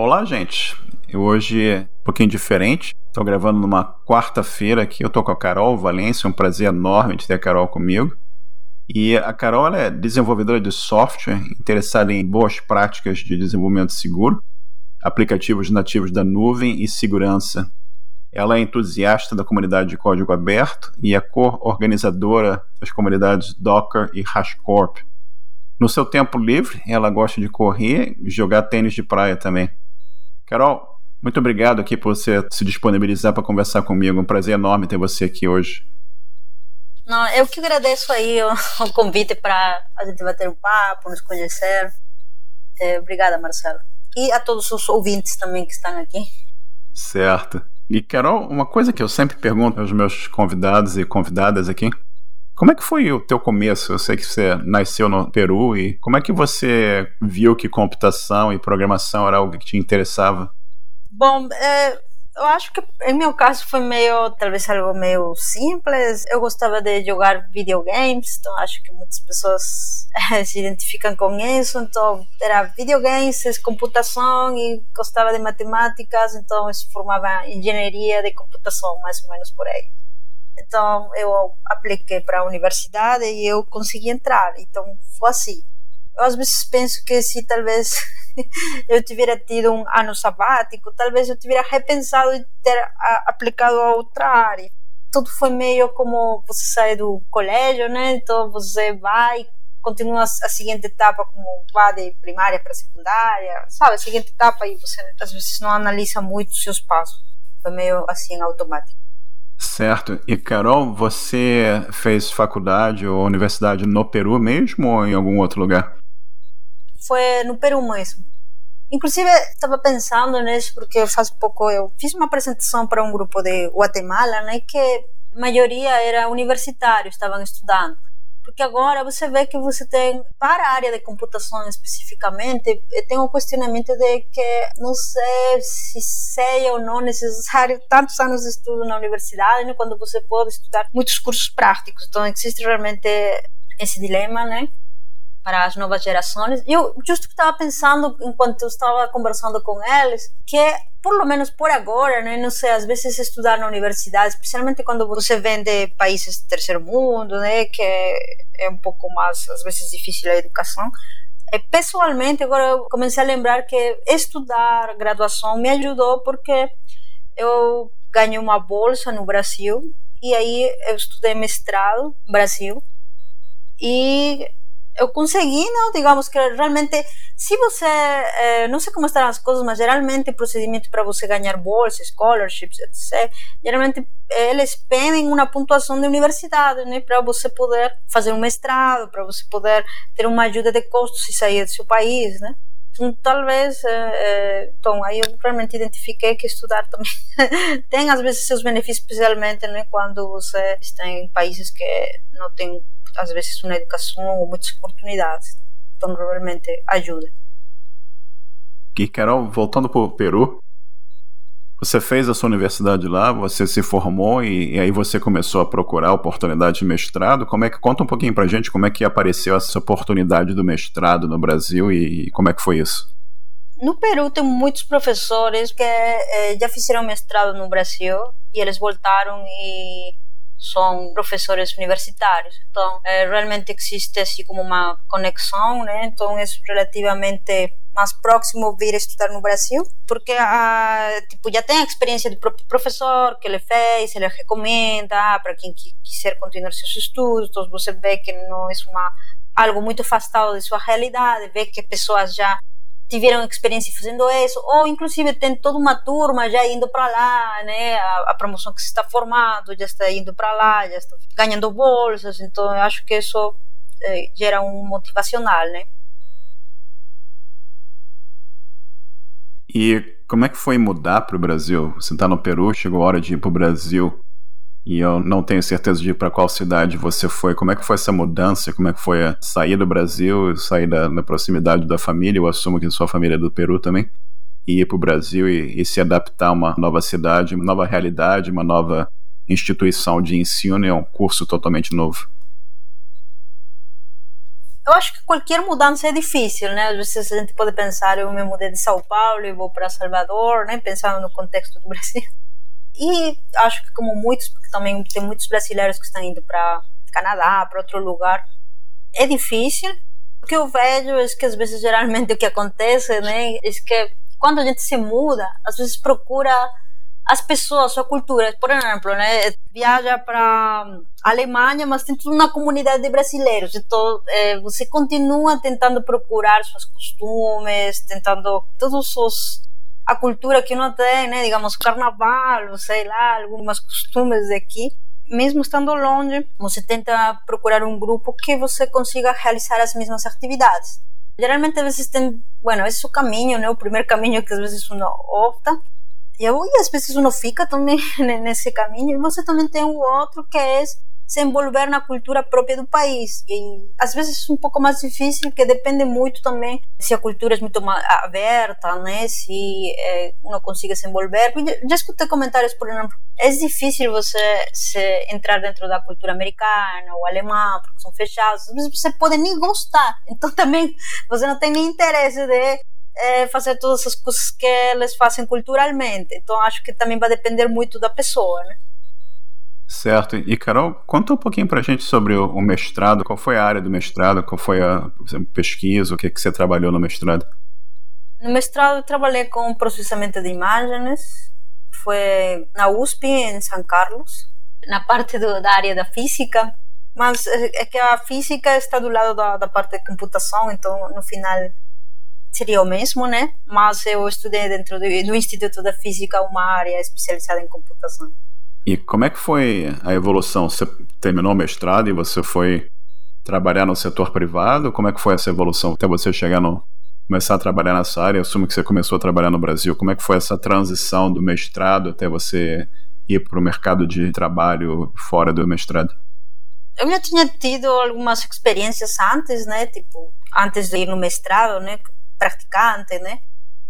Olá, gente. Eu hoje é um pouquinho diferente. Estou gravando numa quarta-feira aqui. Eu estou com a Carol Valência. É um prazer enorme de ter a Carol comigo. E a Carol é desenvolvedora de software, interessada em boas práticas de desenvolvimento seguro, aplicativos nativos da nuvem e segurança. Ela é entusiasta da comunidade de código aberto e é co-organizadora das comunidades Docker e HashiCorp. No seu tempo livre, ela gosta de correr e jogar tênis de praia também. Carol, muito obrigado aqui por você se disponibilizar para conversar comigo. Um prazer enorme ter você aqui hoje. Não, eu que agradeço aí o, o convite para a gente bater um papo, nos conhecer. É, obrigada, Marcelo. E a todos os ouvintes também que estão aqui. Certo. E Carol, uma coisa que eu sempre pergunto aos meus convidados e convidadas aqui, como é que foi o teu começo? Eu sei que você nasceu no Peru e como é que você viu que computação e programação era algo que te interessava? Bom, é, eu acho que em meu caso foi meio, talvez algo meio simples. Eu gostava de jogar videogames, então acho que muitas pessoas se identificam com isso. Então era videogames, computação e gostava de matemáticas, então isso formava engenharia de computação, mais ou menos por aí. Então eu apliquei para a universidade e eu consegui entrar. Então foi assim. Eu às vezes penso que se talvez eu tivesse tido um ano sabático, talvez eu tivesse repensado e ter aplicado a outra área. Tudo foi meio como você sai do colégio, né? Então você vai, continua a seguinte etapa como vai de primária para secundária, sabe? A seguinte etapa e você às vezes não analisa muito os seus passos. Foi meio assim automático. Certo. E Carol, você fez faculdade ou universidade no Peru mesmo ou em algum outro lugar? Foi no Peru mesmo. Inclusive, estava pensando nisso porque faz pouco eu fiz uma apresentação para um grupo de Guatemala, né, que a maioria era universitário, estavam estudando porque agora você vê que você tem, para a área de computação especificamente, tem um questionamento de que não sei se sei ou não necessário tantos anos de estudo na universidade, né, quando você pode estudar muitos cursos práticos. Então, existe realmente esse dilema, né? Para as novas gerações. Eu justo estava pensando enquanto estava conversando com eles que por lo menos por agora, né, não sei, às vezes estudar na universidade, especialmente quando você vem de países do terceiro mundo, né, que é um pouco mais às vezes difícil a educação. É, pessoalmente, agora eu comecei a lembrar que estudar graduação me ajudou porque eu ganhei uma bolsa no Brasil e aí eu estudei mestrado no Brasil e eu consegui, não, digamos que realmente, se você, eh, não sei como estão as coisas, mas geralmente o procedimento para você ganhar bolsas, scholarships, etc., geralmente eles pedem uma pontuação de universidade, né, para você poder fazer um mestrado, para você poder ter uma ajuda de custos e sair do seu país, né. Então, talvez, eh, então, aí eu realmente identifiquei que estudar também tem às vezes seus benefícios, especialmente né, quando você está em países que não tem às vezes uma educação ou muitas oportunidades. Então, realmente ajuda. E Carol, voltando para o Peru, você fez a sua universidade lá, você se formou e, e, aí você começou a procurar oportunidade de mestrado. Como é que conta um pouquinho para gente como é que apareceu essa oportunidade do mestrado no Brasil e, e como é que foi isso? No Peru tem muitos professores que eh, já fizeram mestrado no Brasil e eles voltaram e são professores universitários. Então, é, realmente existe assim como uma conexão, né? Então, é relativamente mais próximo vir estudar no Brasil, porque a, tipo, já tem a experiência do próprio professor que ele fez, ele recomenda para quem quiser continuar seus estudos, então você vê que não é uma, algo muito afastado de sua realidade, vê que pessoas já tiveram experiência fazendo isso, ou inclusive tem toda uma turma já indo para lá, né? A, a, promoção que se está formando já está indo para lá, já está ganhando bolsas, então eu acho que isso é, gera um motivacional, né? E como é que foi mudar para o Brasil? Você está no Peru, chegou a hora de ir para o Brasil e eu não tenho certeza de para qual cidade você foi. Como é que foi essa mudança? Como é que foi sair do Brasil, sair da, da proximidade da família? Eu assumo que sua família é do Peru também. E ir para o Brasil e, e, se adaptar a uma nova cidade, uma nova realidade, uma nova instituição de ensino. É um curso totalmente novo. eu acho que qualquer mudança é difícil, né? Às vezes a gente pode pensar, eu me mudei de São Paulo e vou para Salvador, né? Pensando no contexto do Brasil. E acho que como muitos, porque também tem muitos brasileiros que estão indo para Canadá, para outro lugar, é difícil. O que eu vejo é que às vezes geralmente o que acontece, né, é que quando a gente se muda, às vezes procura as pessoas, sua cultura. Por exemplo, né, viaja para Alemanha, mas tem toda uma comunidade de brasileiros. Então, é, você continua tentando procurar seus costumes, tentando todos os a cultura que não tem, né? Digamos, carnaval, sei lá, algumas costumes daqui. Mesmo estando longe, você tenta procurar um grupo que você consiga realizar as mesmas atividades. Geralmente, às vezes tem, bueno, esse é o caminho, né? O primeiro caminho que às vezes uno opta. E às vezes uno fica também nesse caminho. E você também tem o outro que é se envolver na cultura própria do país. E às vezes é um pouco mais difícil, que depende muito também se a cultura é muito aberta, né? Se é, uno consiga se envolver. Já escutei comentários, por exemplo, é difícil você se entrar dentro da cultura americana ou alemã, porque são fechados. Às vezes você pode nem gostar. Então também você não tem nem interesse de é, fazer todas as coisas que eles fazem culturalmente. Então acho que também vai depender muito da pessoa, né? Certo. E Carol, conta um pouquinho pra gente sobre o, o mestrado, qual foi a área do mestrado, qual foi a exemplo, pesquisa, o que, que você trabalhou no mestrado? No mestrado eu trabalhei com processamento de imagens, foi na USP, em São Carlos, na parte do, da área da física, mas é, é que a física está do lado da, da parte de computação, então no final seria o mesmo, né? Mas eu estudei dentro do, do Instituto da Física uma área especializada em computação. E como é que foi a evolução? Você terminou o mestrado e você foi trabalhar no setor privado? Como é que foi essa evolução até você chegar no começar a trabalhar nessa área? Eu assumo que você começou a trabalhar no Brasil. Como é que foi essa transição do mestrado até você ir para o mercado de trabalho fora do mestrado? Eu já tinha tido algumas experiências antes, né? Tipo, antes de ir no mestrado, né? Praticante, né?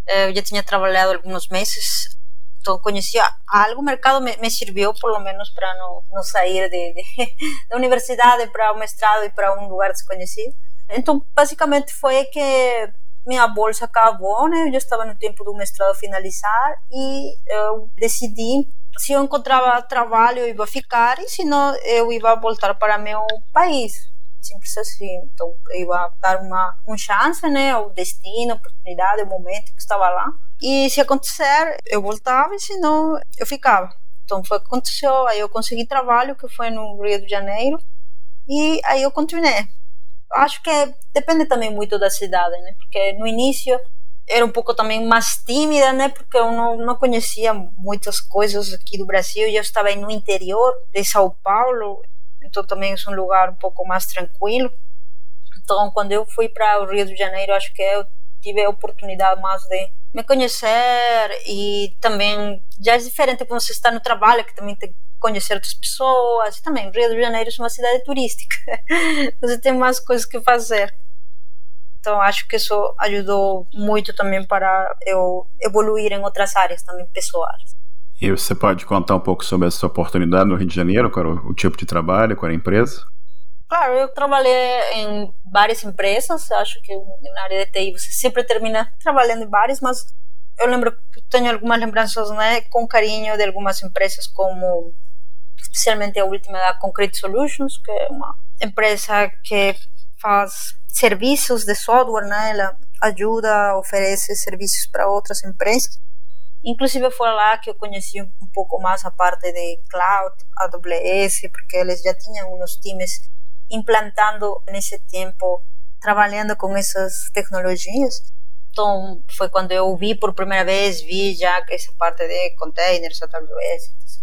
Eu já tinha trabalhado alguns meses então conhecia algo, mercado me, me serviu pelo menos para não, sair de, de, da universidade para o mestrado e para um lugar desconhecido. Então, basicamente foi que minha bolsa acabou, né? Eu estava no tempo do mestrado finalizar e eu decidi se eu encontrava trabalho eu ia ficar e se não eu ia voltar para meu país simples assim então eu ia dar uma, chance né o destino oportunidade o momento que estava lá e se acontecer, eu voltava, e se não, eu ficava. Então foi o que aconteceu. Aí eu consegui trabalho, que foi no Rio de Janeiro, e aí eu continuei. Acho que depende também muito da cidade, né? Porque no início era um pouco também mais tímida, né? Porque eu não, não conhecia muitas coisas aqui do Brasil. Eu estava no interior de São Paulo, então também é um lugar um pouco mais tranquilo. Então, quando eu fui para o Rio de Janeiro, acho que eu tive a oportunidade mais de me conhecer e também já é diferente quando você está no trabalho que também tem que conhecer outras pessoas. E também Rio de Janeiro é uma cidade turística. Você tem mais coisas que fazer. Então acho que isso ajudou muito também para eu evoluir em outras áreas também pessoais. E você pode contar um pouco sobre essa oportunidade no Rio de Janeiro qual era o tipo de trabalho qual era a empresa Claro, eu trabalhei em várias empresas, acho que na área de TI você sempre termina trabalhando em várias, mas eu lembro que tenho algumas lembranças né, com carinho de algumas empresas, como especialmente a última da Concrete Solutions, que é uma empresa que faz serviços de software, né? ela ajuda, oferece serviços para outras empresas. Inclusive foi lá que eu conheci um pouco mais a parte de cloud, AWS, porque eles já tinham uns times implantando nesse tempo, trabalhando com essas tecnologias. Então, foi quando eu vi por primeira vez, vi já essa parte de containers, AWS.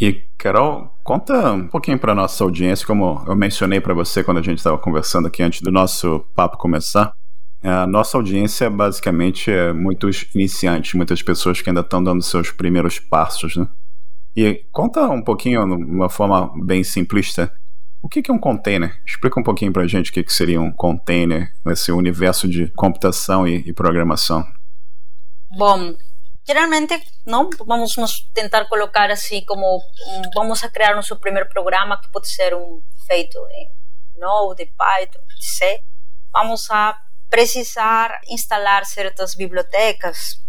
E, Carol, conta um pouquinho para nossa audiência, como eu mencionei para você quando a gente estava conversando aqui antes do nosso papo começar. A nossa audiência basicamente é muitos iniciantes, muitas pessoas que ainda estão dando seus primeiros passos, né? E conta um pouquinho, de uma forma bem simplista, o que é um container? Explica um pouquinho para a gente o que seria um container nesse universo de computação e, e programação. Bom, geralmente não vamos nos tentar colocar assim como um, vamos a criar nosso primeiro programa que pode ser um feito em Node, Python, C, vamos a precisar instalar certas bibliotecas.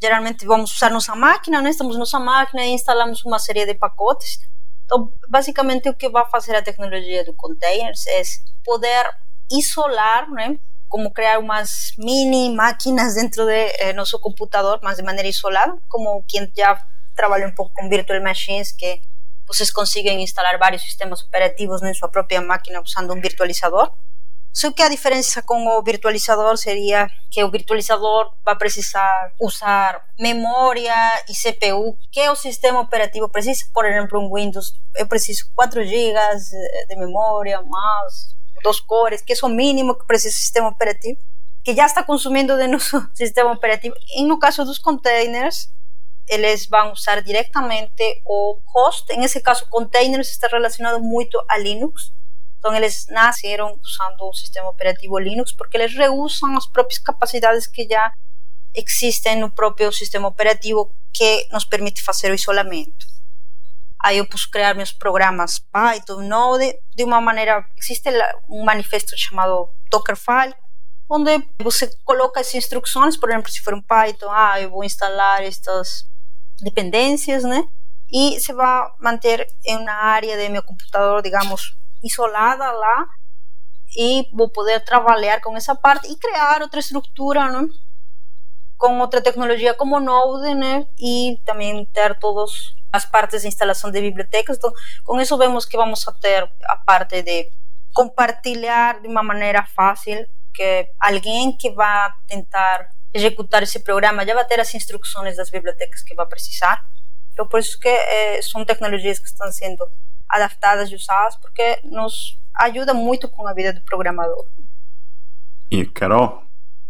Geralmente vamos usar nossa máquina, né? estamos nossa máquina e instalamos uma série de pacotes. Então, basicamente, o que vai fazer a tecnologia do containers é poder isolar, né? como criar umas mini máquinas dentro de eh, nosso computador, mas de maneira isolada, como quem já trabalha um pouco com virtual machines, que vocês conseguem instalar vários sistemas operativos em sua própria máquina usando um virtualizador. Só que a diferença com o virtualizador seria que o virtualizador vai precisar usar memória e CPU que o sistema operativo precisa. Por exemplo, um Windows, eu preciso 4 GB de memória, mais dos cores, que é o mínimo que precisa o sistema operativo, que já está consumindo de nosso sistema operativo. E no caso dos containers, eles vão usar diretamente o host. Em esse caso, containers está relacionado muito a Linux. Então, eles nasceram usando o sistema operativo Linux porque eles reusam as próprias capacidades que já existem no próprio sistema operativo que nos permite fazer o isolamento. Aí eu posso criar meus programas Python, Node, de uma maneira. Existe um manifesto chamado Dockerfile, onde você coloca as instruções, por exemplo, se for um Python, ah, eu vou instalar estas dependências, né? E se vai manter em uma área de meu computador, digamos, isolada lá, e vou poder trabalhar com essa parte e criar outra estrutura, né? Com outra tecnologia como Node, né? E também ter todos as partes de instalação de bibliotecas. Então, com isso vemos que vamos a ter a parte de compartilhar de uma maneira fácil, que alguém que vai tentar executar esse programa já vai ter as instruções das bibliotecas que vai precisar. Então, por isso que eh, são tecnologias que estão sendo adaptadas e usadas, porque nos ajuda muito com a vida do programador. E, Carol,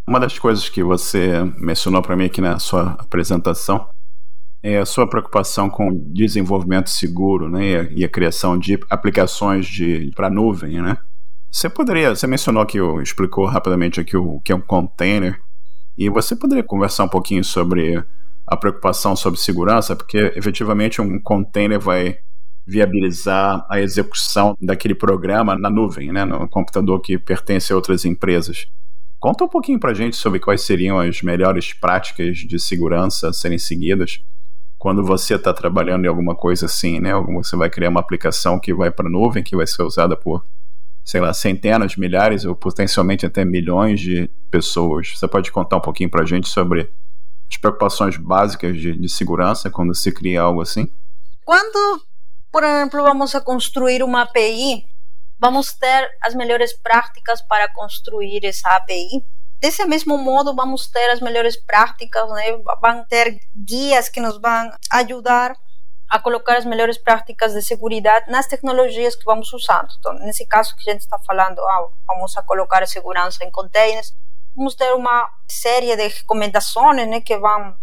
uma das coisas que você mencionou para mim aqui na sua apresentação é a sua preocupação com desenvolvimento seguro né, e, a, criação de aplicações para nuvem, né? Você poderia, você mencionou que explicou rapidamente aqui o que é um container, e você poderia conversar um pouquinho sobre a preocupação sobre segurança, porque efetivamente um container vai viabilizar a execução daquele programa na nuvem, né, no computador que pertence a outras empresas. Conta um pouquinho para gente sobre quais seriam as melhores práticas de segurança a serem seguidas quando você está trabalhando em alguma coisa assim, né? Você vai criar uma aplicação que vai para a nuvem, que vai ser usada por, sei lá, centenas, milhares ou potencialmente até milhões de pessoas. Você pode contar um pouquinho para gente sobre as preocupações básicas de, de segurança quando se cria algo assim? Quando, por exemplo, vamos a construir uma API, vamos ter as melhores práticas para construir essa API Desse mesmo modo, vamos ter as melhores práticas, né? vão ter guias que nos vão ajudar a colocar as melhores práticas de segurança nas tecnologias que vamos usando. Então, nesse caso que a gente está falando, ah, vamos a colocar a segurança em containers, vamos ter uma série de recomendações né, que vão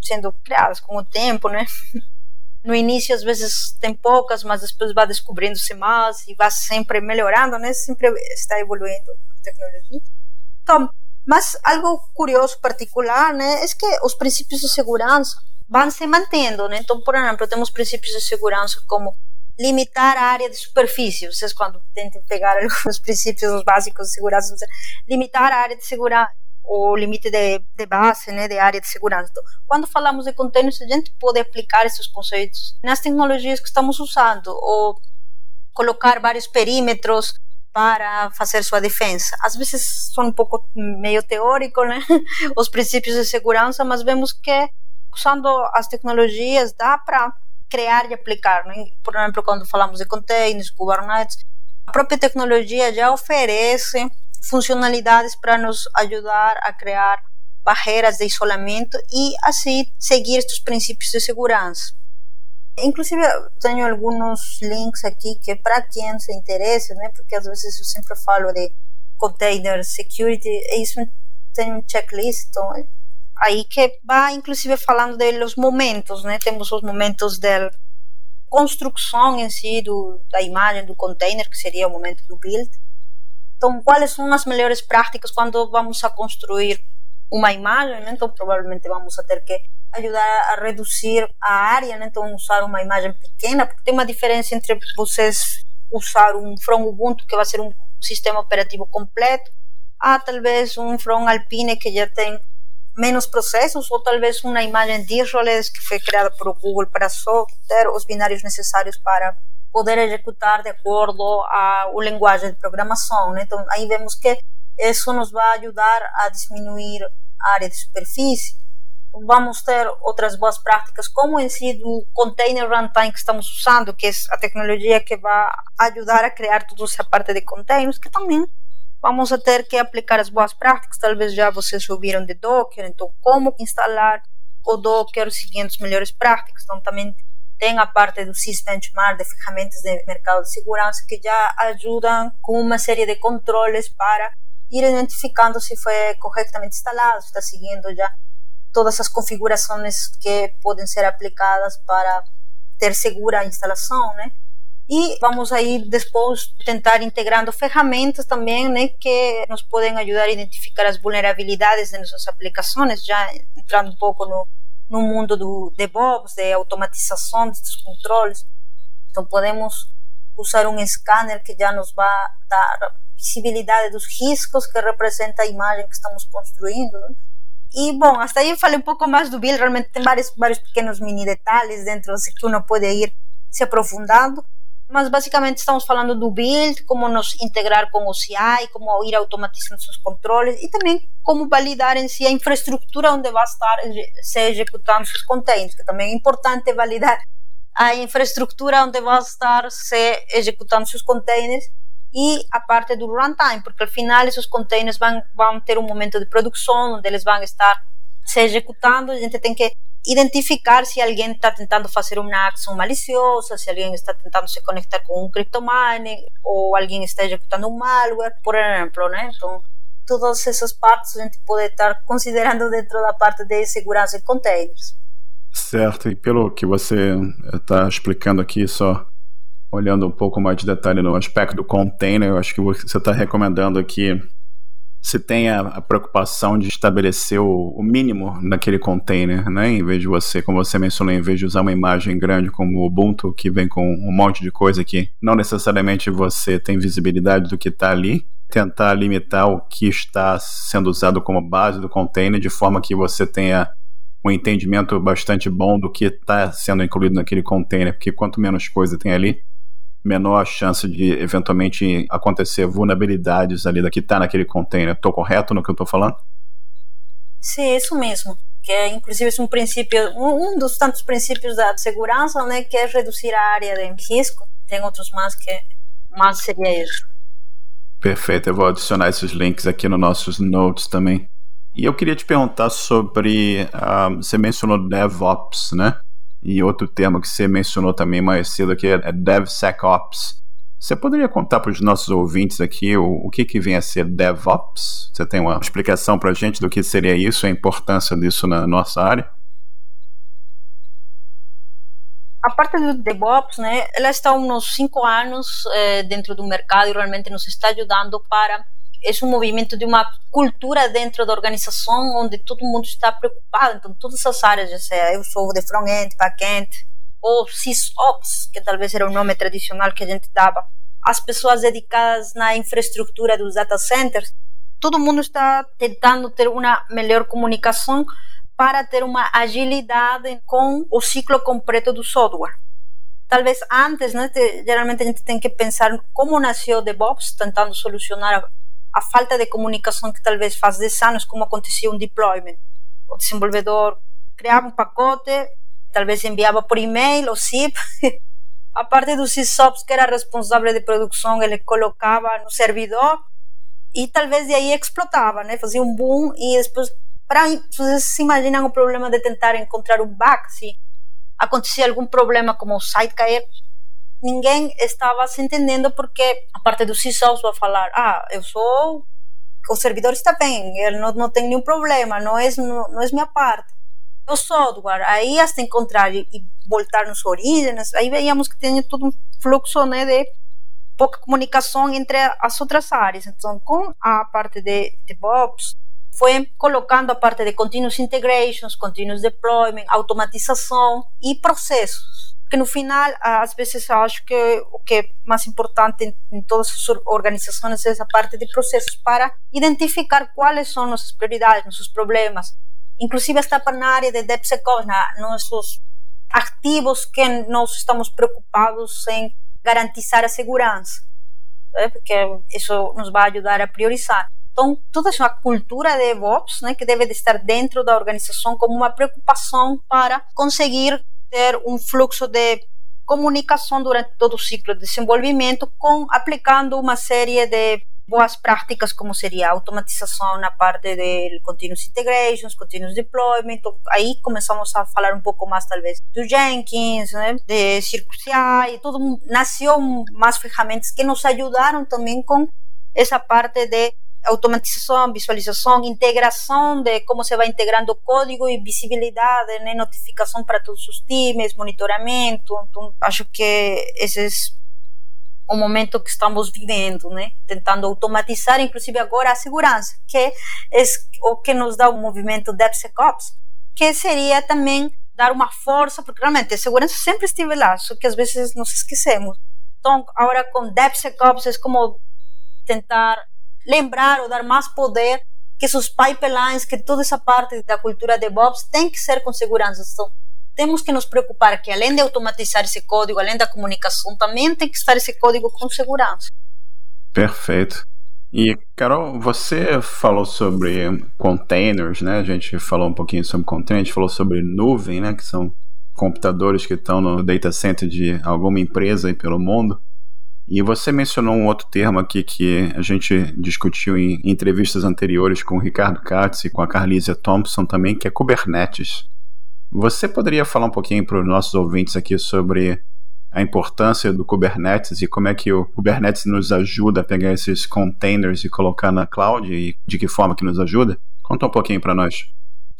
sendo criadas com o tempo, né? No início, às vezes, tem poucas, mas depois vai descobrindo-se mais e vai sempre melhorando, né? Sempre está evoluindo a tecnologia. Então, mas algo curioso, particular, né, é que os princípios de segurança vão se mantendo, né? Então, por exemplo, temos princípios de segurança como limitar a área de superfície. Vocês, quando tentem pegar alguns princípios básicos de segurança, limitar a área de segurança, o limite de, de, base, né, de área de segurança. Então, quando falamos de containers, a gente pode aplicar esses conceitos nas tecnologias que estamos usando, ou colocar vários perímetros para fazer sua defesa. Às vezes são um pouco meio teórico, né? Os princípios de segurança, mas vemos que usando as tecnologias dá para criar e aplicar. Né? Por exemplo, quando falamos de containers, Kubernetes, a própria tecnologia já oferece funcionalidades para nos ajudar a criar barreiras de isolamento e assim seguir estes princípios de segurança. Inclusive, tenho alguns links aqui que para quem se interessa, né? Porque às vezes eu sempre falo de container security, e isso tem um checklist, então aí que vai inclusive falando de los momentos, né? Temos os momentos da construção em si do, da imagem do container, que seria o momento do build. Então, quais são as melhores práticas quando vamos a construir uma imagem? Né? Então, provavelmente vamos a ter que ajudar a reduzir a área, né? então usar uma imagem pequena, porque tem uma diferença entre vocês usar um From Ubuntu, que vai ser um sistema operativo completo, a talvez um front Alpine que já tem menos processos, ou talvez uma imagem Dirroles que foi criada por Google para só ter os binários necessários para poder executar de acordo a linguagem de programação. Né? Então, aí vemos que isso nos vai ajudar a diminuir a área de superfície. Vamos ter outras boas práticas, como em si do container runtime que estamos usando, que é a tecnologia que vai ajudar a criar toda essa parte de containers, que também vamos a ter que aplicar as boas práticas. Talvez já vocês ouviram de Docker, então como instalar o Docker seguindo as melhores práticas. Então também tem a parte do SysBenchmark, de ferramentas de mercado de segurança, que já ajudam com uma série de controles para ir identificando se foi corretamente instalado, se está seguindo já todas as configurações que podem ser aplicadas para ter segura a instalação, né? E vamos aí depois tentar integrando ferramentas também, né, que nos podem ajudar a identificar as vulnerabilidades de nossas aplicações, já entrando um pouco no, no mundo do DevOps, de automatização desses controles. Então podemos usar um scanner que já nos vai dar visibilidade dos riscos que representa a imagem que estamos construindo. Né? E, bom, hasta aí eu falei um pouco mais do build, realmente tem vários, vários pequenos mini detalhes dentro que uno pode ir se aprofundando, mas basicamente estamos falando do build, como nos integrar com o CI, como ir automatizando seus controles e também como validar em si a infraestrutura onde vai estar se executando seus containers, que também é importante validar a infraestrutura onde vai estar se executando seus containers e a parte do runtime, porque al final esses containers vão, vão ter um momento de produção onde eles vão estar se executando, a gente tem que identificar se alguém está tentando fazer uma ação maliciosa, se alguém está tentando se conectar com um cryptomining ou alguém está executando um malware, por exemplo, né? Então, todas essas partes a gente pode estar considerando dentro da parte de segurança de containers. Certo, e pelo que você está explicando aqui, só olhando um pouco mais de detalhe no aspecto do container, eu acho que você está recomendando aqui se tenha a preocupação de estabelecer o, o, mínimo naquele container, né? Em vez de você, como você mencionou, em vez de usar uma imagem grande como o Ubuntu, que vem com um monte de coisa que não necessariamente você tem visibilidade do que está ali, tentar limitar o que está sendo usado como base do container de forma que você tenha um entendimento bastante bom do que está sendo incluído naquele container, porque quanto menos coisa tem ali, menor a chance de eventualmente acontecer vulnerabilidades ali da que está naquele container. Estou correto no que eu estou falando? Sim, isso mesmo. Que é, inclusive, é um princípio, um, dos tantos princípios da segurança, né, que é reduzir a área de risco. Tem outros mais que mais seria isso. Perfeito, eu vou adicionar esses links aqui nos nossos notes também. E eu queria te perguntar sobre, uh, você mencionou DevOps, né? E outro termo que você mencionou também mais cedo aqui é DevSecOps. Você poderia contar para os nossos ouvintes aqui o, o que, que vem a ser DevOps? Você tem uma explicação para a gente do que seria isso, a importância disso na nossa área? A parte do DevOps, né, ela está há uns cinco anos eh, dentro do mercado e realmente nos está ajudando para é um movimento de uma cultura dentro da organização onde todo mundo está preocupado. Então, todas as áreas, já eu sou de front-end, back-end, ou SysOps, que talvez era o nome tradicional que a gente dava, as pessoas dedicadas na infraestrutura dos data centers, todo mundo está tentando ter uma melhor comunicação para ter uma agilidade com o ciclo completo do software. Talvez antes, né, geralmente a gente tem que pensar como nasceu o DevOps, tentando solucionar a falta de comunicação que talvez faz 10 anos, como acontecia um deployment. O desenvolvedor criava um pacote, talvez enviava por e-mail ou zip. a parte do SysOps, que era responsável de produção, ele colocava no servidor e talvez de aí explotava, né? fazia um boom e depois. Para, vocês se imaginam o problema de tentar encontrar um bug? Se acontecia algum problema como o site cair, ninguém estava se entendendo porque a parte do CISOs vai falar, ah, eu sou, o servidor está bem, ele não, não tem nenhum problema, não é, não, não é minha parte. O software, aí hasta encontrar e, e voltar nos origens, aí veíamos que tinha todo um fluxo né, de pouca comunicação entre as outras áreas. Então, com a parte de DevOps, foi colocando a parte de continuous integrations, continuous deployment, automatização e processos Porque no final, às vezes acho que o que é mais importante em, em todas as organizações é essa parte de processos para identificar quais são nossas prioridades, nossos problemas. Inclusive está na área de DevSecOps, nossos ativos que nós estamos preocupados em garantizar a segurança, né? porque isso nos vai ajudar a priorizar. Então, toda essa cultura de DevOps, né, que deve de estar dentro da organização como uma preocupação para conseguir ter um fluxo de comunicação durante todo o ciclo de desenvolvimento, com aplicando uma série de boas práticas, como seria a automatização na parte de continuous integrations, continuous deployment. Aí começamos a falar um pouco mais, talvez, do Jenkins, né, de Circus e tudo. Nasceu mais ferramentas que nos ajudaram também com essa parte de automatização, visualização, integração de como se vai integrando o código e visibilidade, né, notificação para todos os times, monitoramento. Então, acho que esse é o momento que estamos vivendo, né, tentando automatizar, inclusive agora a segurança, que é o que nos dá o movimento DevSecOps, que seria também dar uma força, porque realmente a segurança sempre esteve lá, só que às vezes nos esquecemos. Então, agora com DevSecOps é como tentar lembrar ou dar mais poder que esses pipelines, que toda essa parte da cultura DevOps tem que ser com segurança. Então, temos que nos preocupar que além de automatizar esse código, além da comunicação, também tem que estar esse código com segurança. Perfeito. E, Carol, você falou sobre containers, né? A gente falou um pouquinho sobre containers, falou sobre nuvem, né? Que são computadores que estão no data center de alguma empresa aí pelo mundo. E você mencionou um outro termo aqui que a gente discutiu em entrevistas anteriores com o Ricardo Katz e com a Carlisia Thompson também, que é Kubernetes. Você poderia falar um pouquinho para os nossos ouvintes aqui sobre a importância do Kubernetes e como é que o Kubernetes nos ajuda a pegar esses containers e colocar na cloud e de que forma que nos ajuda? Conta um pouquinho para nós.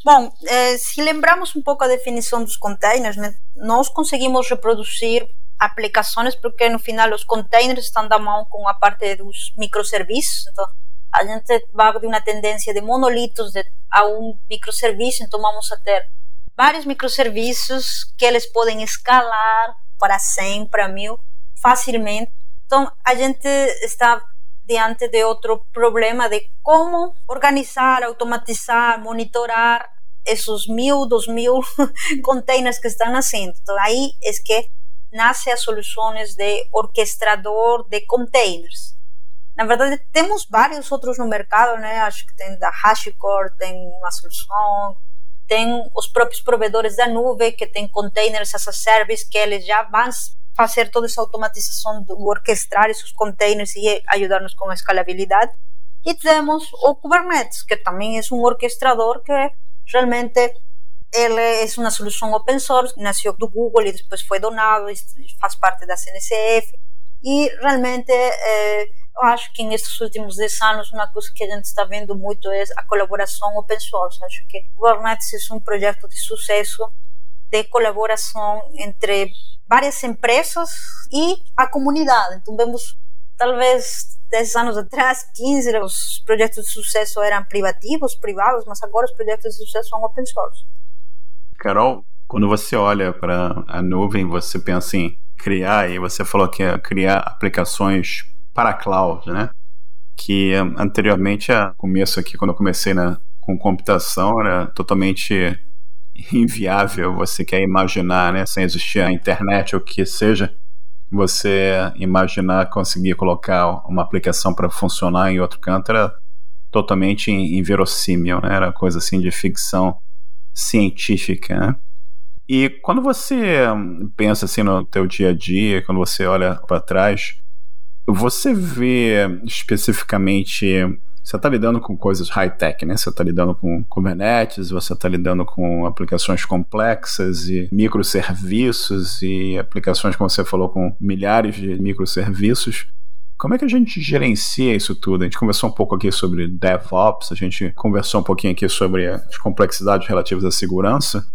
Bom, eh, se lembrarmos um pouco a definição dos containers, né, nós conseguimos reproduzir aplicações, porque no final os containers estão da mão com a parte dos microserviços. Então, a gente vai de uma tendência de monolitos de, a um microserviço, então vamos a ter vários microserviços que eles podem escalar para 100, para 1000, facilmente. Então, a gente está diante de outro problema de como organizar, automatizar, monitorar esses mil, dois mil containers que estão nascendo. Então, aí é que nasce as soluções de orquestrador de containers. Na verdade, temos vários outros no mercado, né? Acho que tem da HashiCorp, tem uma solução, tem os próprios provedores da nuvem que tem containers as a service que eles já vão fazer toda essa automatização, do orquestrar esses containers e ajudar-nos com a escalabilidade. E temos o Kubernetes, que também é um orquestrador que realmente ele é uma solução open source, nasceu do Google e depois foi donado, faz parte da CNCF. E realmente, eh, eu acho que nesses últimos 10 anos, uma coisa que a gente está vendo muito é a colaboração open source. Acho que o Kubernetes é um projeto de sucesso de colaboração entre várias empresas e a comunidade. Então, vemos, talvez 10 anos atrás, 15, os projetos de sucesso eram privativos, privados, mas agora os projetos de sucesso são open source. Carol, quando você olha para a nuvem, você pensa em criar, e você falou que é criar aplicações para cloud, né? Que anteriormente, a começo aqui, quando eu comecei na, com computação, era totalmente inviável. Você quer imaginar, né? Sem existir a internet ou o que seja, você imaginar conseguir colocar uma aplicação para funcionar em outro canto era totalmente inverossímil, né? Era coisa assim de ficção científica, né? E quando você pensa assim no teu dia a dia, quando você olha para trás, você vê especificamente você está lidando com coisas high-tech, né? Você está lidando com Kubernetes, você está lidando com aplicações complexas e microserviços e aplicações, como você falou, com milhares de microserviços. Como é que a gente gerencia isso tudo? A gente conversou um pouco aqui sobre DevOps, a gente conversou um pouquinho aqui sobre as complexidades relativas à segurança,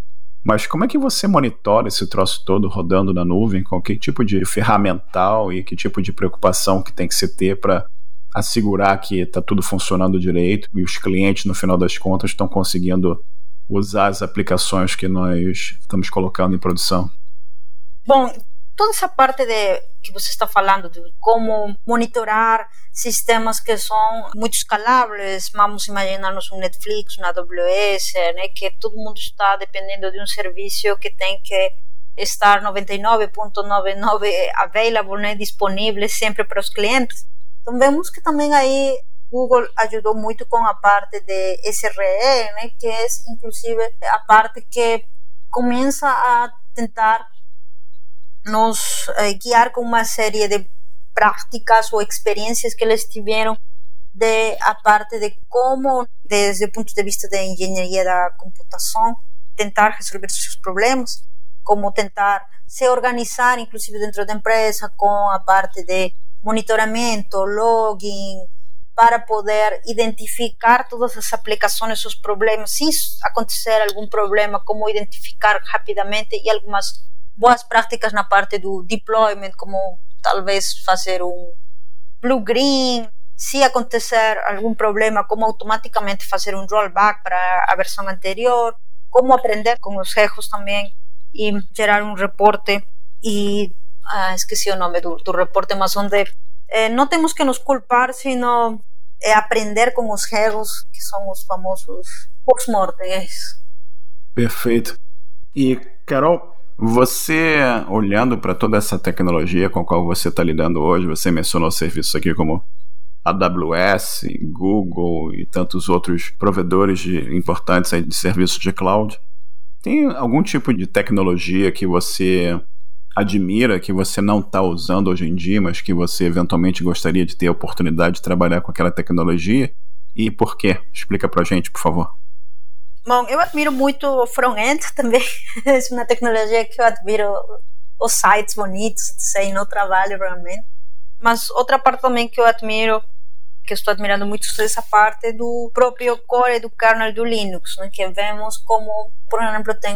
mas como é que você monitora esse troço todo rodando na nuvem? Com que tipo de ferramental e que tipo de preocupação que tem que se ter para assegurar que está tudo funcionando direito e os clientes, no final das contas, estão conseguindo usar as aplicações que nós estamos colocando em produção? Bom, toda essa parte de que você está falando de como monitorar sistemas que são muito escaláveis, vamos imaginar-nos um Netflix, uma AWS, né, que todo mundo está dependendo de um serviço que tem que estar 99.99 available, né, disponível sempre para os clientes. Então vemos que também aí Google ajudou muito com a parte de SRE, né, que é inclusive a parte que começa a tentar nos eh, guiar com uma série de práticas ou experiências que eles tiveram de a parte de como, desde o ponto de vista da engenharia da computação, tentar resolver seus problemas, como tentar se organizar, inclusive dentro da empresa, com a parte de monitoramento, login, para poder identificar todas as aplicações, os problemas, se acontecer algum problema, como identificar rapidamente e algumas boas práticas na parte do deployment, como talvez fazer um blue-green, se acontecer algum problema, como automaticamente fazer um rollback para a versão anterior, como aprender com os erros também e gerar um reporte e ah, esqueci o nome do, do reporte, mas onde eh, não temos que nos culpar, sino é aprender com os erros, que são os famosos post-mortem. Perfeito. E, Carol, você, olhando para toda essa tecnologia com a qual você está lidando hoje, você mencionou serviços aqui como AWS, Google e tantos outros provedores de, importantes de serviços de cloud. Tem algum tipo de tecnologia que você admira, que você não está usando hoje em dia, mas que você eventualmente gostaria de ter a oportunidade de trabalhar com aquela tecnologia? E por quê? Explica para gente, por favor. Bom, eu admiro muito o front-end também. é uma tecnologia que eu admiro os sites bonitos, sei, no trabalho realmente. Mas outra parte também que eu admiro, que estou admirando muito é essa parte do próprio core do kernel do Linux, né? que vemos como, por exemplo, tem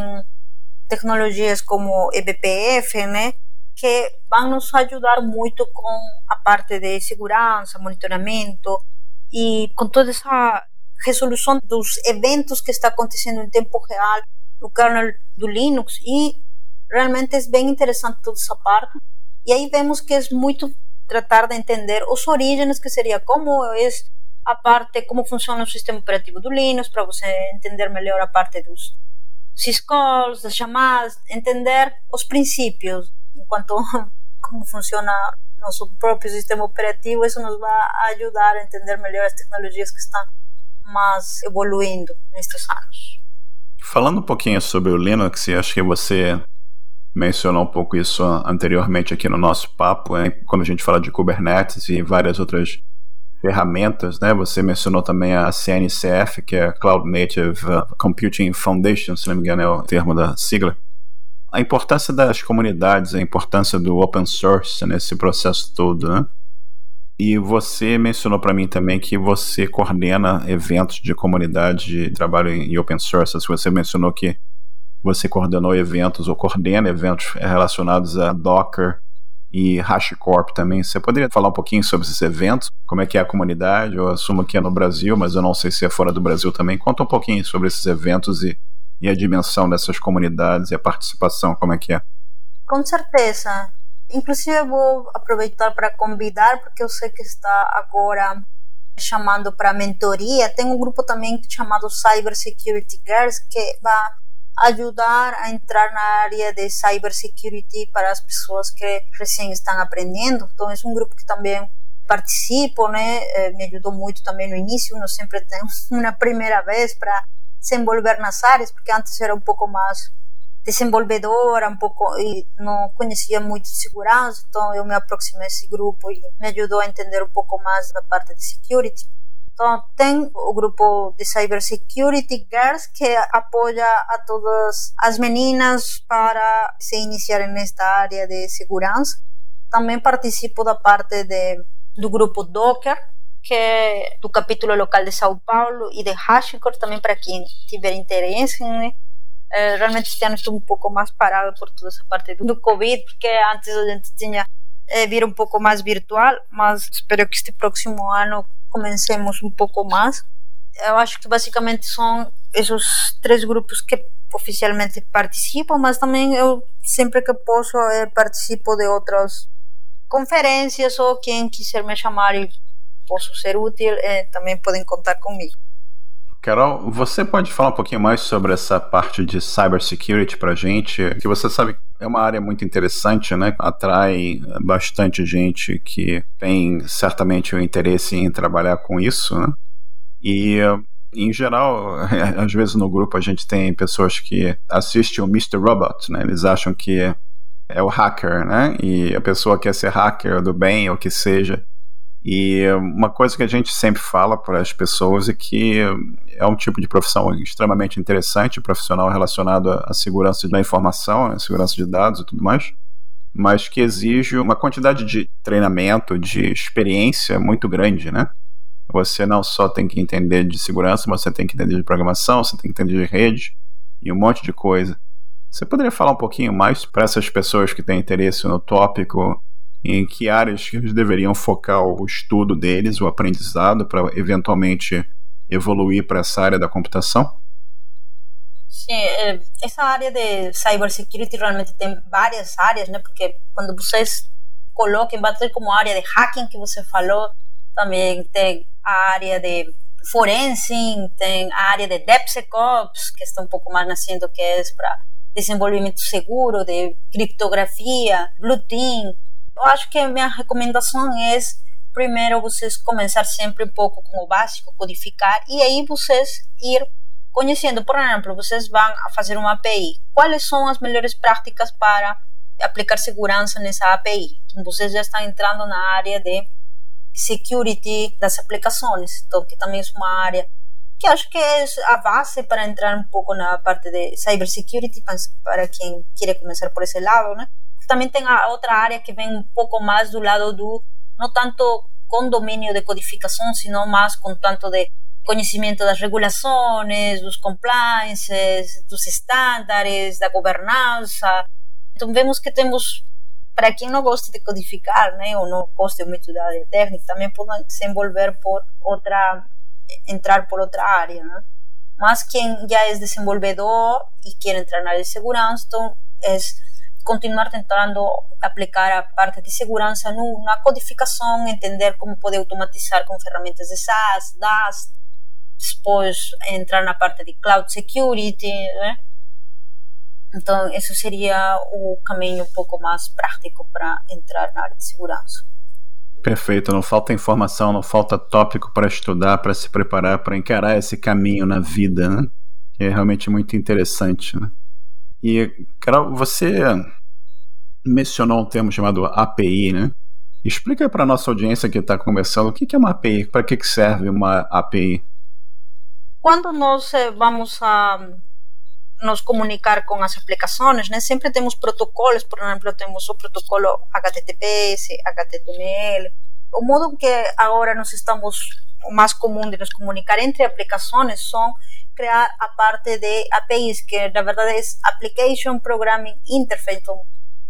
tecnologias como eBPF, né? que vão nos ajudar muito com a parte de segurança, monitoramento e com toda essa resolução dos eventos que está acontecendo em tempo real no kernel do Linux e realmente é bem interessante toda essa parte. E aí vemos que é muito tratar de entender os origens, que seria como é a parte, como funciona o sistema operativo do Linux, para você entender melhor a parte dos syscalls, das chamadas, entender os princípios, enquanto como funciona nosso próprio sistema operativo, isso nos vai ajudar a entender melhor as tecnologias que estão mas evoluindo nestes anos. Falando um pouquinho sobre o Linux, e acho que você mencionou um pouco isso anteriormente aqui no nosso papo, né? quando a gente fala de Kubernetes e várias outras ferramentas, né? Você mencionou também a CNCF, que é a Cloud Native Computing Foundation, se não me engano é o termo da sigla. A importância das comunidades, a importância do open source nesse processo todo, né? E você mencionou para mim também que você coordena eventos de comunidade de trabalho em open source. Você mencionou que você coordenou eventos ou coordena eventos relacionados a Docker e HashiCorp também. Você poderia falar um pouquinho sobre esses eventos? Como é que é a comunidade? Eu assumo que é no Brasil, mas eu não sei se é fora do Brasil também. Conta um pouquinho sobre esses eventos e, e a dimensão dessas comunidades e a participação, como é que é? Com certeza. Inclusive vou aproveitar para convidar, porque eu sei que está agora chamando para mentoria. Tem um grupo também chamado Cyber Security Girls que vai ajudar a entrar na área de cyber security para as pessoas que recém estão aprendendo. Então é um grupo que também participo, né? Eh, me ajudou muito também no início. Não sempre tem uma primeira vez para se envolver nas áreas, porque antes era um pouco mais desenvolvedora um pouco e não conhecia muito segurança, então eu me aproximei desse grupo e me ajudou a entender um pouco mais da parte de security. Então tem o grupo de Cyber Security Girls que apoia a todas as meninas para se iniciarem nesta área de segurança. Também participo da parte de, grupo Docker, que é do capítulo local de São Paulo e de HashiCorp também para quem tiver interesse, né? Eh, realmente este ano estou um pouco mais parado por toda essa parte do, Covid, porque antes a gente tinha é, vir um pouco mais virtual, mas espero que este próximo ano comecemos um pouco mais. Eu acho que basicamente são esses três grupos que oficialmente participo, mas também eu sempre que posso eh, participo de outras conferências ou quem quiser me chamar e posso ser útil, eh, também podem contar comigo. Carol, você pode falar um pouquinho mais sobre essa parte de cybersecurity para gente? Que você sabe é uma área muito interessante, né? Atrai bastante gente que tem certamente o interesse em trabalhar com isso, né? E em geral, às vezes no grupo a gente tem pessoas que assistem o Mr. Robot, né? Eles acham que é o hacker, né? E a pessoa quer ser hacker do bem ou que seja. E uma coisa que a gente sempre fala para as pessoas é que é um tipo de profissão extremamente interessante, profissional relacionado à segurança da informação, né, segurança de dados e tudo mais, mas que exige uma quantidade de treinamento, de experiência muito grande, né? Você não só tem que entender de segurança, mas você tem que entender de programação, você tem que entender de rede e um monte de coisa. Você poderia falar um pouquinho mais para essas pessoas que têm interesse no tópico em que áreas que eles deveriam focar o estudo deles, o aprendizado, para eventualmente evoluir para essa área da computação? Sim, é, essa área de cybersecurity realmente tem várias áreas, né? Porque quando vocês coloquem, vai ter como área de hacking que você falou, também tem a área de forense, tem a área de DevSecOps, que está um pouco mais nascendo, que é para desenvolvimento seguro, de criptografia, Blue Team, eu acho que minha recomendação é primeiro vocês começar sempre um pouco com o básico, codificar, e aí vocês ir conhecendo. Por exemplo, vocês vão fazer uma API. Quais são as melhores práticas para aplicar segurança nessa API? Então, vocês já estão entrando na área de security das aplicações, então, que também é uma área que acho que é a base para entrar um pouco na parte de cybersecurity, para quem quer começar por esse lado, né? Também tem a outra área que vem um pouco mais do lado do, não tanto com domínio de codificação, sino mais com tanto de conhecimento das regulações, dos compliances, dos estándares, da governança. Então vemos que temos, para quem não gosta de codificar, né, ou não gosta muito da área técnica, também podem se envolver por outra, entrar por outra área, né? Mas quem já é desenvolvedor e quer entrar na área de segurança, então é continuar tentando aplicar a parte de segurança no, na codificação, entender como poder automatizar com ferramentas de SaaS, DAS, depois entrar na parte de cloud security, né? Então, isso seria o caminho um pouco mais prático para entrar na área de segurança. Perfeito, não falta informação, não falta tópico para estudar, para se preparar, para encarar esse caminho na vida, né? Que é realmente muito interessante, né? E, Carol, você mencionou um termo chamado API, né? Explica para nossa audiência que está conversando o que é uma API, para que serve uma API? Quando nós eh, vamos a nos comunicar com as aplicações, né? Sempre temos protocolos, por exemplo, temos o protocolo HTTPS, HTML. O modo que agora nós estamos o mais comum de nos comunicar entre aplicações são criar a parte de APIs, que na verdade é Application Programming Interface. Então,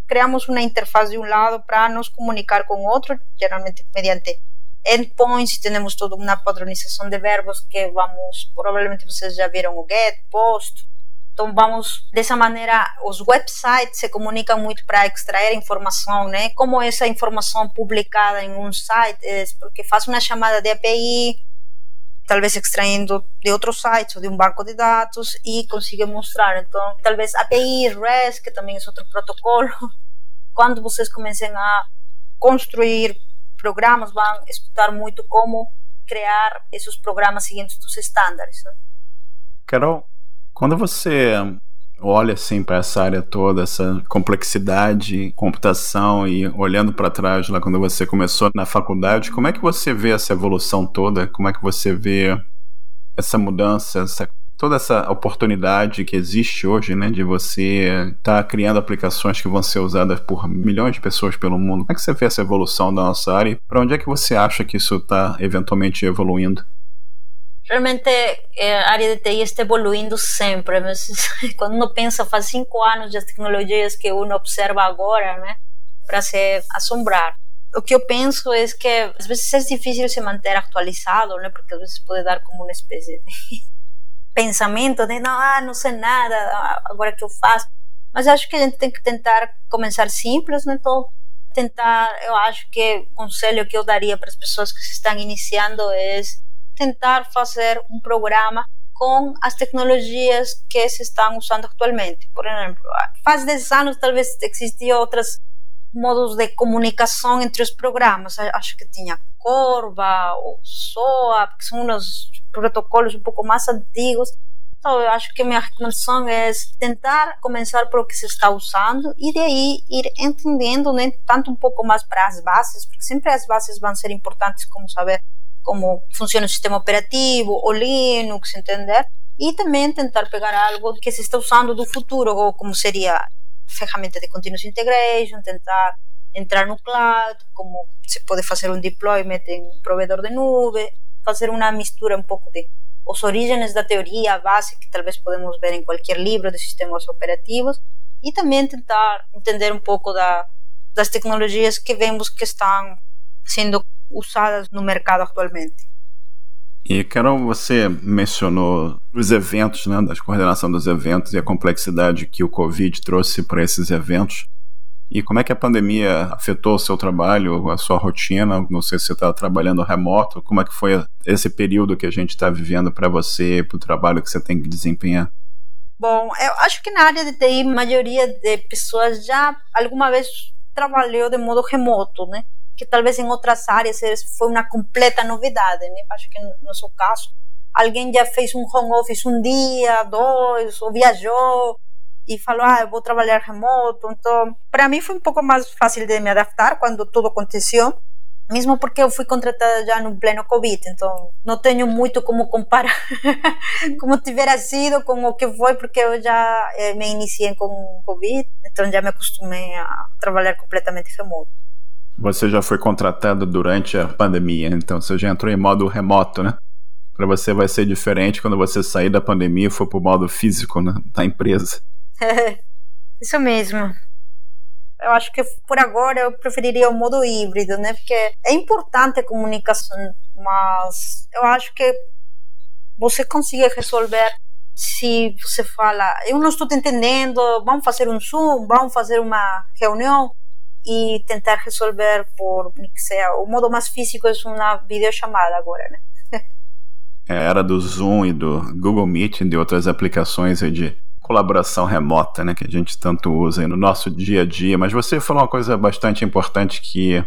criamos uma interface de um lado para nos comunicar com outro, geralmente mediante endpoints, temos toda uma padronização de verbos que vamos, provavelmente vocês já viram o get, post. Então vamos dessa maneira, os websites se comunicam muito para extrair informação, né? Como essa informação publicada em um site, é porque faz uma chamada de API, talvez extraindo de outros sites ou de um banco de dados e consiga mostrar. Então, talvez API, REST, que também é outro protocolo. Quando vocês comecem a construir programas, vão escutar muito como criar esses programas seguindo os estándares. Carol, quando você olha assim para essa área toda, essa complexidade, computação e olhando para trás lá quando você começou na faculdade, como é que você vê essa evolução toda? Como é que você vê essa mudança, essa, toda essa oportunidade que existe hoje, né, de você estar tá criando aplicações que vão ser usadas por milhões de pessoas pelo mundo? Como é que você vê essa evolução da nossa área? Para onde é que você acha que isso está eventualmente evoluindo? Realmente eh, a área de TI está evoluindo sempre. Mas quando uno pensa, faz cinco anos das tecnologias que uno observa agora, né, para se assombrar. O que eu penso é que às vezes é difícil se manter atualizado, né, porque às vezes pode dar como uma espécie de pensamento de não, ah, não sei nada, agora que eu faço. Mas acho que a gente tem que tentar começar simples, né? Então, tentar, eu acho que o conselho que eu daria para as pessoas que se estão iniciando é tentar fazer um programa com as tecnologias que se estão usando atualmente. Por exemplo, faz 10 anos talvez existiam outros modos de comunicação entre os programas. Acho que tinha Corva ou SOA, que são uns protocolos um pouco mais antigos. Então, eu acho que minha recomendação é tentar começar por o que se está usando e daí ir entendendo, né, tanto um pouco mais para as bases, porque sempre as bases vão ser importantes, como saber como funciona o sistema operativo, o Linux, entender? E também tentar pegar algo que se está usando do futuro, como seria ferramenta de continuous integration, tentar entrar no cloud, como se pode fazer um deployment em um provedor de nuvem, fazer uma mistura um pouco de os origens da teoria, a base que talvez podemos ver em qualquer livro de sistemas operativos, e também tentar entender um pouco da, das tecnologias que vemos que estão sendo usadas no mercado atualmente. E Carol, você mencionou os eventos, né, da coordenação dos eventos e a complexidade que o Covid trouxe para esses eventos. E como é que a pandemia afetou o seu trabalho, a sua rotina? Não sei se você está trabalhando remoto. Como é que foi esse período que a gente está vivendo para você, para o trabalho que você tem que desempenhar? Bom, eu acho que na área de TI, a maioria de pessoas já alguma vez trabalhou de modo remoto, né? Que talvez em outras áreas foi uma completa novidade, né? Acho que no nosso caso, alguém já fez um home office um dia, dois, ou viajou e falou, ah, eu vou trabalhar remoto. Então, para mim foi um pouco mais fácil de me adaptar quando tudo aconteceu, mesmo porque eu fui contratada já no pleno Covid, então não tenho muito como comparar como tivera sido com o que foi, porque eu já eh, me iniciei com Covid, então já me acostumei a trabalhar completamente remoto. Você já foi contratado durante a pandemia, então você já entrou em modo remoto, né? Para você vai ser diferente quando você sair da pandemia e for para o modo físico né, da empresa. É, isso mesmo. Eu acho que por agora eu preferiria o modo híbrido, né? Porque é importante a comunicação, mas eu acho que você consegue resolver se você fala, eu não estou entendendo, vamos fazer um Zoom, vamos fazer uma reunião e tentar resolver por que seja o modo mais físico é uma videochamada agora, né? era do Zoom e do Google Meet e de outras aplicações de colaboração remota, né, que a gente tanto usa no nosso dia a dia. Mas você falou uma coisa bastante importante que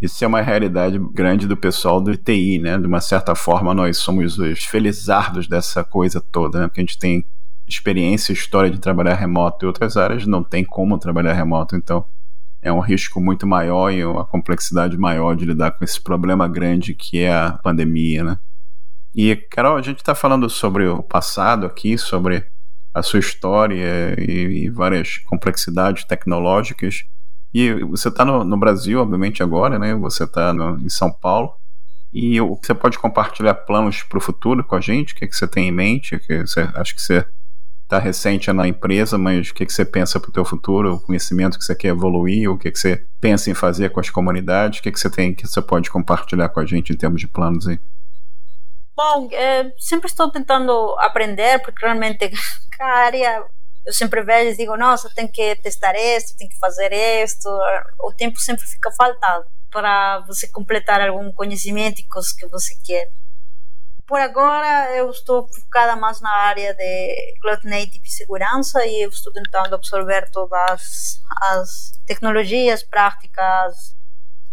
isso é uma realidade grande do pessoal do TI, né? De uma certa forma, nós somos os felizardos dessa coisa toda, né? Porque a gente tem experiência, história de trabalhar remoto e outras áreas não tem como trabalhar remoto, então é um risco muito maior e uma complexidade maior de lidar com esse problema grande que é a pandemia, né? E, Carol, a gente está falando sobre o passado aqui, sobre a sua história e, e várias complexidades tecnológicas. E você está no, no, Brasil, obviamente, agora, né? Você está em São Paulo. E você pode compartilhar planos para o futuro com a gente? O que, é que você tem em mente? Que você, acho que você está recente na empresa, mas o que, que você pensa para o teu futuro, o conhecimento que você quer evoluir, o que, que você pensa em fazer com as comunidades, o que, que você tem que você pode compartilhar com a gente em termos de planos aí? Bom, é, sempre estou tentando aprender, porque realmente cada área eu sempre vejo e digo, nossa, tem que testar isto, tem que fazer isto, o tempo sempre fica faltado para você completar algum conhecimento que você quer por agora eu estou focada mais na área de Cloud Native segurança e eu estou tentando absorver todas as tecnologias práticas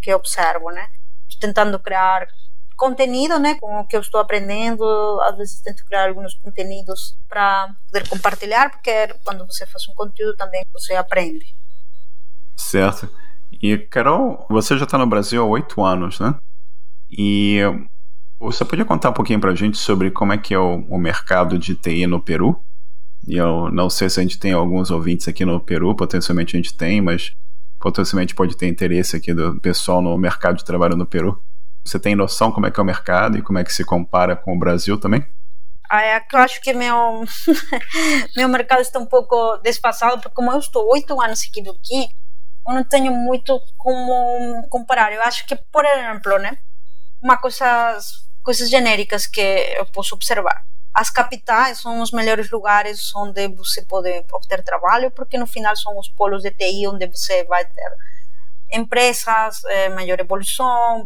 que observo, né? Estou tentando criar conteúdo, né, com o que eu estou aprendendo, às vezes tento criar alguns conteúdos para poder compartilhar, porque quando você faz um conteúdo também você aprende. Certo. E Carol, você já está no Brasil há oito anos, né? E você podia contar um pouquinho para a gente sobre como é que é o, o, mercado de TI no Peru? E eu não sei se a gente tem alguns ouvintes aqui no Peru, potencialmente a gente tem, mas potencialmente pode ter interesse aqui do pessoal no mercado de trabalho no Peru. Você tem noção como é que é o mercado e como é que se compara com o Brasil também? Ah, é eu acho que meu meu mercado está um pouco desfasado, porque como eu estou oito anos seguidos aqui, eu não tenho muito como comparar. Eu acho que, por exemplo, né, uma coisa coisas genéricas que eu posso observar. as capitais são os melhores lugares onde você pode obter trabalho, porque no final são os polos de TI onde você vai ter empresas, é, maior evolução.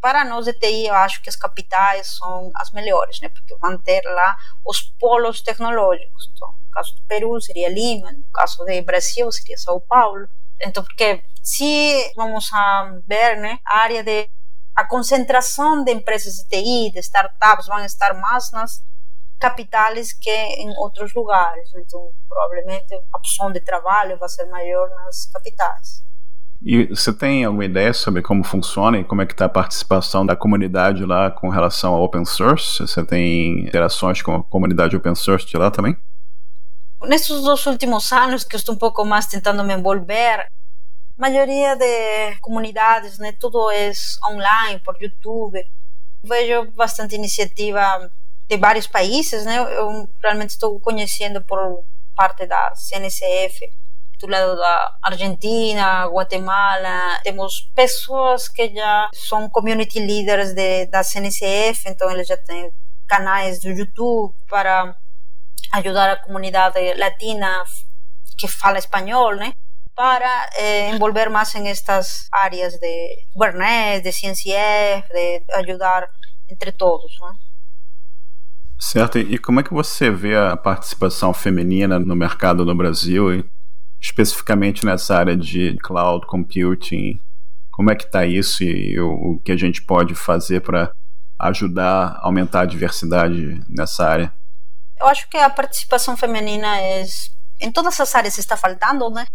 Para nós de TI, eu acho que as capitais são as melhores, né? porque vão ter lá os polos tecnológicos. Então, no caso do Peru seria Lima, no caso do Brasil seria São Paulo. Então, porque se vamos a ver, né, a área de a concentração de empresas de TI, de startups, vão estar mais nas capitais que em outros lugares. Então, provavelmente a opção de trabalho vai ser maior nas capitais. E você tem alguma ideia sobre como funciona e como é que está a participação da comunidade lá com relação ao open source? Você tem interações com a comunidade open source de lá também? Nesses dois últimos anos que eu estou um pouco mais tentando me envolver, maioria de comunidades, né, tudo é online, por YouTube. Vejo bastante iniciativa de vários países, né? Eu realmente estou conhecendo por parte da CNCF, do lado da Argentina, Guatemala, temos pessoas que já são community leaders de, da CNCF, então eles já têm canais do YouTube para ajudar a comunidade latina que fala espanhol, né? Para eh, envolver mais em estas áreas de Kubernetes, de CNCF, de ajudar entre todos, né? Certo, e como é que você vê a participação feminina no mercado no Brasil, especificamente nessa área de cloud computing? Como é que está isso e o, o que a gente pode fazer para ajudar a aumentar a diversidade nessa área? Eu acho que a participação feminina é em todas as áreas está faltando, né?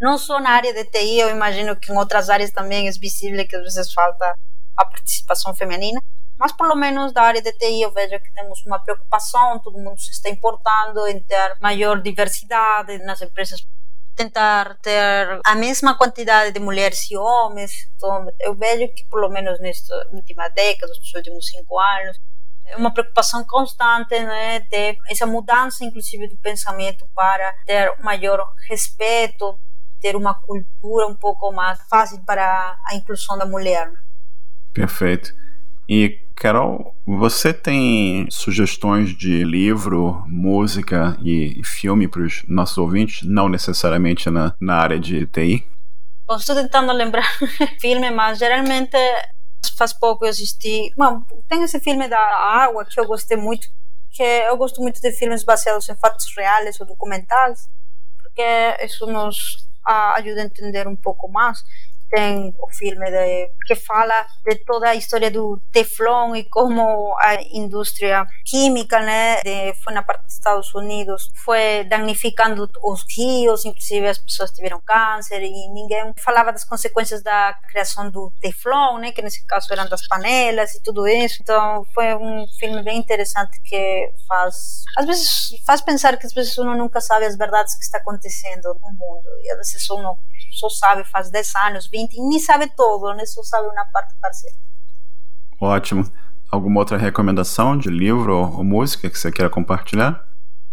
Não só na área de TI, eu imagino que em outras áreas também é visível que às vezes falta a participação feminina mas pelo menos da área de TI eu vejo que temos uma preocupação, todo mundo se está importando em ter maior diversidade nas empresas, tentar ter a mesma quantidade de mulheres e homens. Então, eu vejo que pelo menos nesta última década, nos últimos cinco anos, é uma preocupação constante né, de essa mudança, inclusive, do pensamento para ter maior respeito, ter uma cultura um pouco mais fácil para a inclusão da mulher. Perfeito. E, Carol, você tem sugestões de livro, música e filme para os nossos ouvintes, não necessariamente na, na área de TI? Eu estou tentando lembrar filme, mas geralmente faz pouco eu assisti. Bom, tem esse filme da água que eu gostei muito, que eu gosto muito de filmes baseados em fatos reais ou documentais, porque isso nos ajuda a entender um pouco mais tem o filme de, que fala de toda a história do Teflon e como a indústria química, né, de, foi na parte dos Estados Unidos, foi danificando os rios, inclusive as pessoas tiveram câncer e ninguém falava das consequências da criação do Teflon, né, que nesse caso eram das panelas e tudo isso. Então foi um filme bem interessante que faz, às vezes faz pensar que às vezes uno nunca sabe as verdades que está acontecendo no mundo e às vezes uno só sabe faz 10 anos, 20, e nem sabe todo, né? Só sabe uma parte parcial. Ótimo. Alguma outra recomendação de livro ou, música que você queira compartilhar?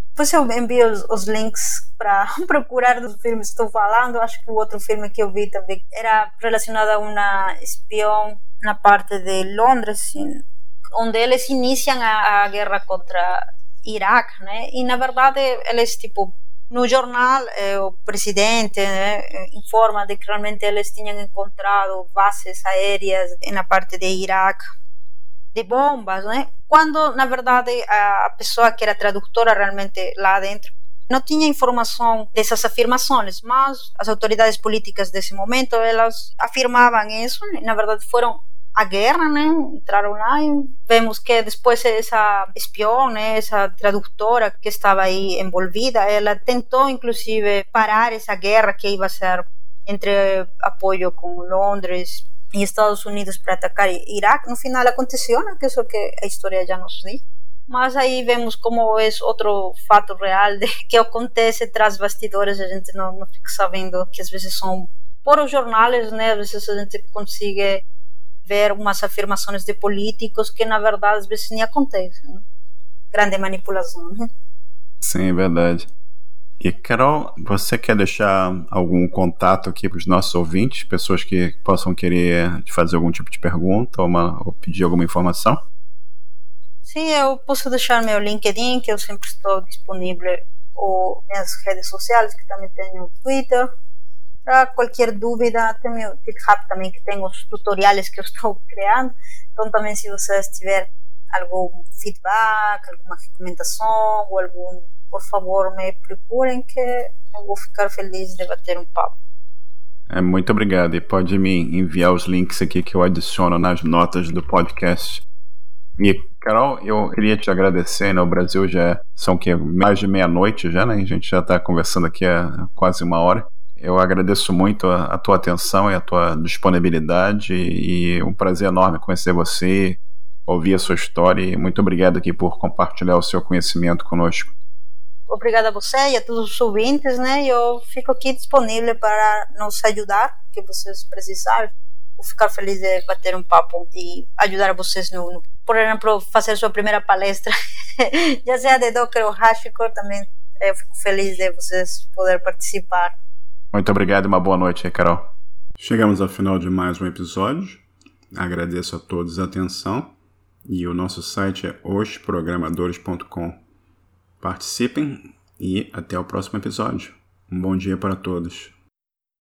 Depois eu envio os, os links para procurar dos filmes que estou falando. Acho que o outro filme que eu vi também era relacionado a uma espião na parte de Londres, onde eles iniciam a, a guerra contra Iraque, né? E na verdade eles tipo no jornal, eh, o presidente né, informa de que realmente eles tinham encontrado bases aéreas na parte de Iraque de bombas, né? Quando, na verdade, a pessoa que era tradutora realmente lá dentro não tinha informação dessas afirmações, mas as autoridades políticas desse momento elas afirmavam isso, e, na verdade foram a guerra, né? Entraram lá e vemos que depois essa espião, né? Essa tradutora que estava aí envolvida, ela tentou inclusive parar essa guerra que ia ser entre apoio com Londres e Estados Unidos para atacar Iraque. No final aconteceu, né? Que isso que a história já nos diz. Mas aí vemos como é outro fato real de que acontece tras bastidores, a gente não, não fica sabendo que às vezes são por os jornais, né? Às vezes a gente consegue ver umas afirmações de políticos que na verdade às vezes nem acontecem. Né? Grande manipulação. Né? Sim, é verdade. E Carol, você quer deixar algum contato aqui para os nossos ouvintes, pessoas que possam querer te fazer algum tipo de pergunta ou, uma, ou pedir alguma informação? Sim, eu posso deixar meu LinkedIn, que eu sempre estou disponível, ou minhas redes sociais, que também tenho Twitter. Para qualquer dúvida, tem meu GitHub também, que tem os tutoriais que eu estou criando. Então, também, se vocês tiverem algum feedback, alguma recomendação ou algum, por favor, me procurem que eu vou ficar feliz de bater um papo. É, muito obrigado. E pode me enviar os links aqui que eu adiciono nas notas do podcast. E, Carol, eu queria te agradecer, né? O Brasil já são que mais de meia-noite já, né? A gente já está conversando aqui há quase uma hora. Eu agradeço muito a, a, tua atenção e a tua disponibilidade e um prazer enorme conhecer você, ouvir a sua história e muito obrigado aqui por compartilhar o seu conhecimento conosco. Obrigada a você e a todos os ouvintes, né? Eu fico aqui disponível para nos ajudar, que vocês precisarem. Vou ficar feliz de bater um papo e ajudar vocês no, no por exemplo, fazer sua primeira palestra, já seja de Docker ou HashiCorp, também eu fico feliz de vocês poder participar. Muito obrigado e uma boa noite, Carol. Chegamos ao final de mais um episódio. Agradeço a todos a atenção e o nosso site é osprogramadores.com. Participem e até o próximo episódio. Um bom dia para todos.